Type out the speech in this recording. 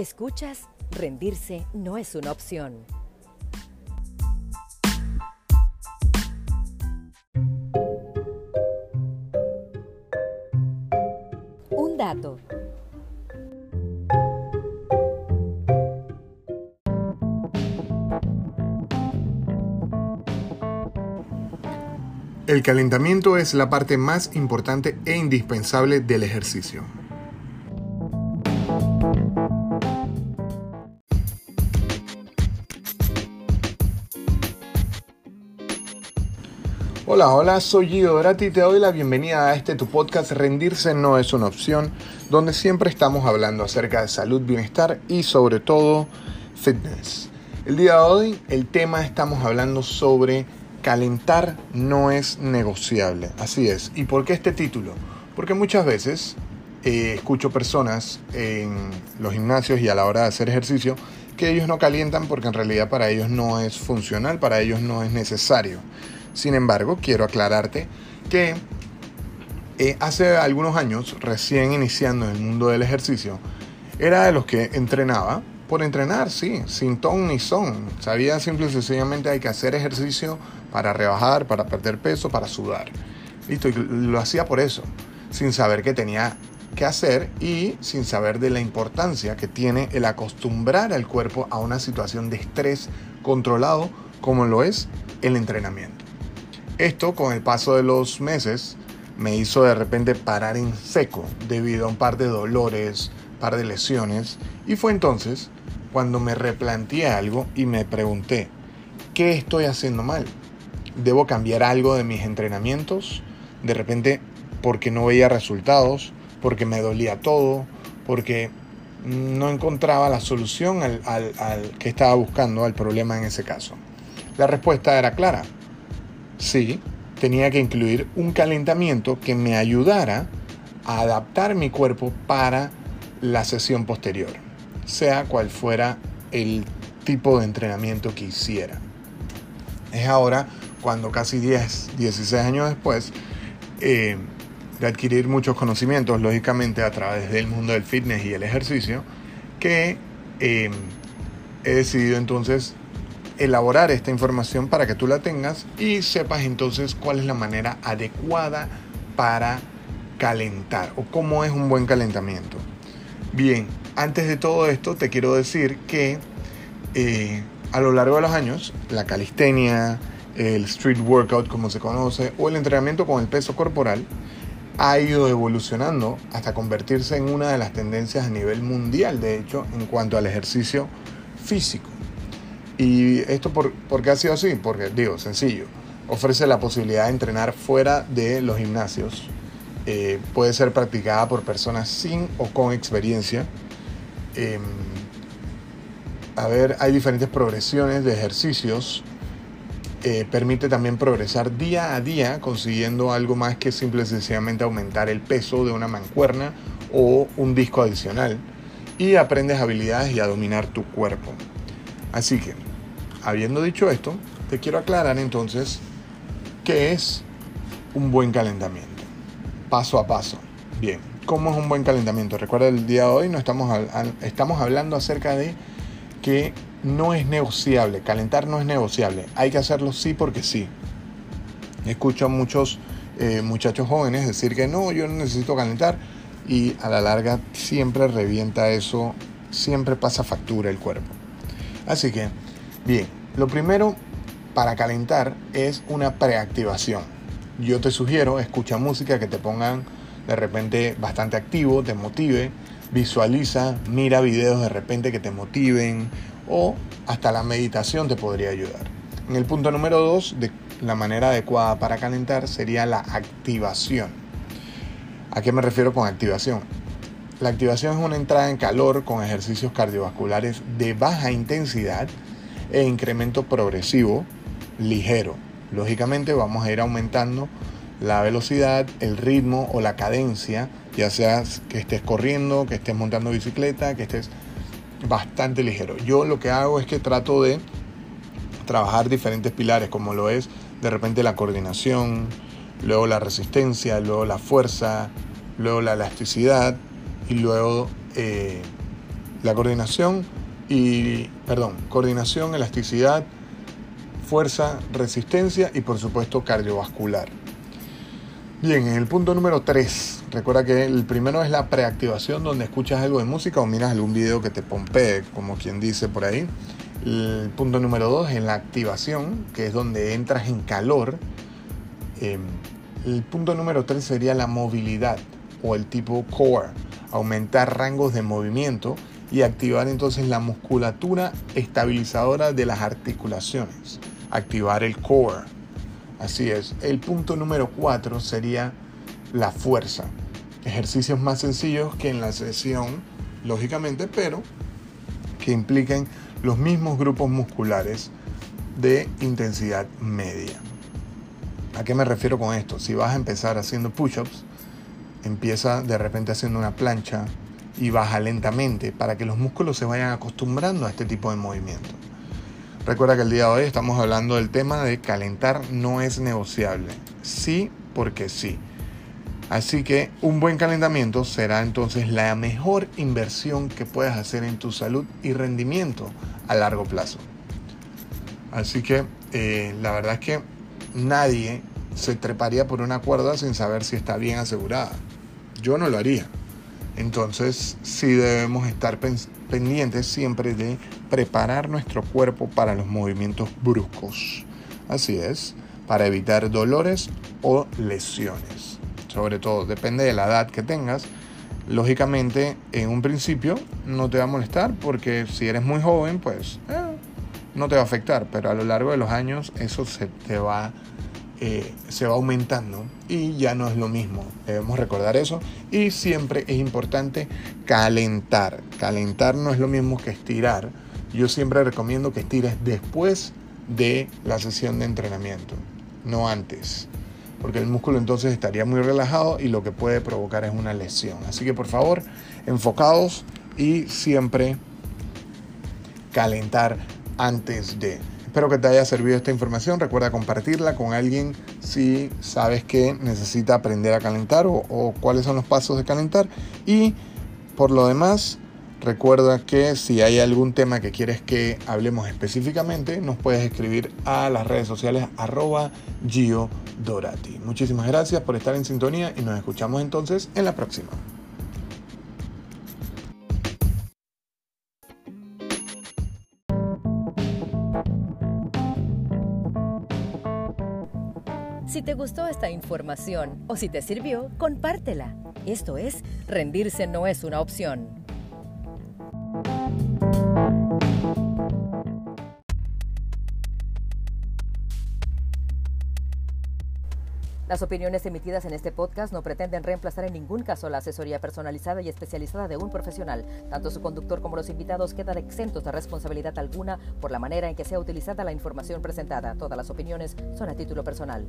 Escuchas, rendirse no es una opción. Un dato. El calentamiento es la parte más importante e indispensable del ejercicio. Hola, hola, soy Guido Dorati y te doy la bienvenida a este tu podcast Rendirse no es una opción, donde siempre estamos hablando acerca de salud, bienestar y sobre todo fitness. El día de hoy el tema estamos hablando sobre calentar no es negociable. Así es. ¿Y por qué este título? Porque muchas veces eh, escucho personas en los gimnasios y a la hora de hacer ejercicio que ellos no calientan porque en realidad para ellos no es funcional, para ellos no es necesario. Sin embargo, quiero aclararte que eh, hace algunos años, recién iniciando en el mundo del ejercicio, era de los que entrenaba por entrenar, sí, sin ton ni son. Sabía simple y sencillamente hay que hacer ejercicio para rebajar, para perder peso, para sudar. Listo, y lo hacía por eso, sin saber qué tenía que hacer y sin saber de la importancia que tiene el acostumbrar al cuerpo a una situación de estrés controlado como lo es el entrenamiento. Esto con el paso de los meses me hizo de repente parar en seco debido a un par de dolores, par de lesiones y fue entonces cuando me replanteé algo y me pregunté, ¿qué estoy haciendo mal? ¿Debo cambiar algo de mis entrenamientos? De repente porque no veía resultados, porque me dolía todo, porque no encontraba la solución al, que estaba buscando, al problema en ese caso. La respuesta era clara. Sí, tenía que incluir un calentamiento que me ayudara a adaptar mi cuerpo para la sesión posterior sea cual fuera el tipo de entrenamiento que hiciera. Es ahora cuando casi 10, 16 años después eh, de adquirir muchos conocimientos, lógicamente a través del mundo del fitness y el ejercicio, que eh, he decidido entonces elaborar esta información para que tú la tengas y sepas entonces cuál es la manera adecuada para calentar o cómo es un buen calentamiento. Bien, antes de todo esto te quiero decir que eh, a lo largo de los años la calistenia, el street workout como se conoce, o el entrenamiento con el peso corporal ha ido evolucionando hasta convertirse en una de las tendencias a nivel mundial, de hecho, en cuanto al ejercicio físico. ¿Y esto por, por qué ha sido así? Porque, digo, sencillo, ofrece la posibilidad de entrenar fuera de los gimnasios. Eh, puede ser practicada por personas sin o con experiencia Em, a ver, hay diferentes progresiones de ejercicios. Eh, permite también progresar día a día consiguiendo algo más que simple y sencillamente aumentar el peso de una mancuerna o un disco adicional. Y aprendes habilidades y a dominar tu cuerpo. Así que, habiendo dicho esto, te quiero aclarar entonces qué es un buen calentamiento. Paso a paso. Bien cómo es un buen calentamiento. Recuerda, el día de hoy no estamos, estamos hablando acerca de que no es negociable, calentar no es negociable, hay que hacerlo sí porque sí. Escucho a muchos eh, muchachos jóvenes decir que no, yo no necesito calentar y a la larga siempre revienta eso, siempre pasa factura el cuerpo. Así que, bien, lo primero para calentar es una preactivación. Yo te sugiero, escucha música que te pongan de repente bastante activo, te motive, visualiza, mira videos de repente que te motiven o hasta la meditación te podría ayudar. En el punto número 2, de la manera adecuada para calentar sería la activación. ¿A qué me refiero con activación? La activación es una entrada en calor con ejercicios cardiovasculares de baja intensidad e incremento progresivo ligero. Lógicamente vamos a ir aumentando la velocidad, el ritmo o la cadencia, ya sea que estés corriendo, que estés montando bicicleta, que estés bastante ligero. Yo lo que hago es que trato de trabajar diferentes pilares, como lo es de repente la coordinación, luego la resistencia, luego la fuerza, luego la elasticidad y luego eh, La coordinación y, perdón, coordinación, elasticidad, fuerza, resistencia y por supuesto cardiovascular. Bien, en el punto número 3, recuerda que el primero es la preactivación donde escuchas algo de música o miras algún video que te pompee, como quien dice por ahí. El punto número 2 es la activación, que es donde entras en calor. Em, el punto número 3 sería la movilidad o el tipo core, aumentar rangos de movimiento y activar entonces la musculatura estabilizadora de las articulaciones activar el core. Así es. El punto número 4 sería la fuerza. Ejercicios más sencillos que en la sesión, lógicamente, pero que impliquen los mismos grupos musculares de intensidad media. ¿A qué me refiero con esto? Si vas a empezar haciendo push-ups, empieza de repente haciendo una plancha y baja lentamente para que los músculos se vayan acostumbrando a este tipo de movimiento. Recuerda que el día de hoy estamos hablando del tema de calentar no es negociable. Sí porque sí. Así que un buen calentamiento será entonces la mejor inversión que puedas hacer en tu salud y rendimiento a largo plazo. Así que eh, la verdad es que nadie se treparía por una cuerda sin saber si está bien asegurada. Yo no lo haría. Entonces sí debemos estar pendientes siempre de preparar nuestro cuerpo para los movimientos bruscos. Así es, para evitar dolores o lesiones. Sobre todo, depende de la edad que tengas. Lógicamente, en un principio no te va a molestar porque si eres muy joven, pues eh, no te va a afectar, pero a lo largo de los años eso se te va eh, se va aumentando y ya no es lo mismo. Debemos recordar eso y siempre es importante calentar. Calentar no es lo mismo que estirar. Yo siempre recomiendo que estires después de la sesión de entrenamiento, no antes, porque el músculo entonces estaría muy relajado y lo que puede provocar es una lesión. Así que por favor, enfocados y siempre calentar antes de. Espero que te haya servido esta información. Recuerda compartirla con alguien si sabes que necesita aprender a calentar o, cuáles son los pasos de calentar. Y por lo demás, recuerda que si hay algún tema que quieres que hablemos específicamente, nos puedes escribir a las redes sociales arroba Gio Dorati. Muchísimas gracias por estar en sintonía y nos escuchamos entonces en la próxima. Gustó esta información o si te sirvió, compártela. Esto es, rendirse no es una opción. Las opiniones emitidas en este podcast no pretenden reemplazar en ningún caso la asesoría personalizada y especializada de un profesional. Tanto su conductor como los invitados quedan exentos de responsabilidad alguna por la manera en que sea utilizada la información presentada. Todas las opiniones son a título personal.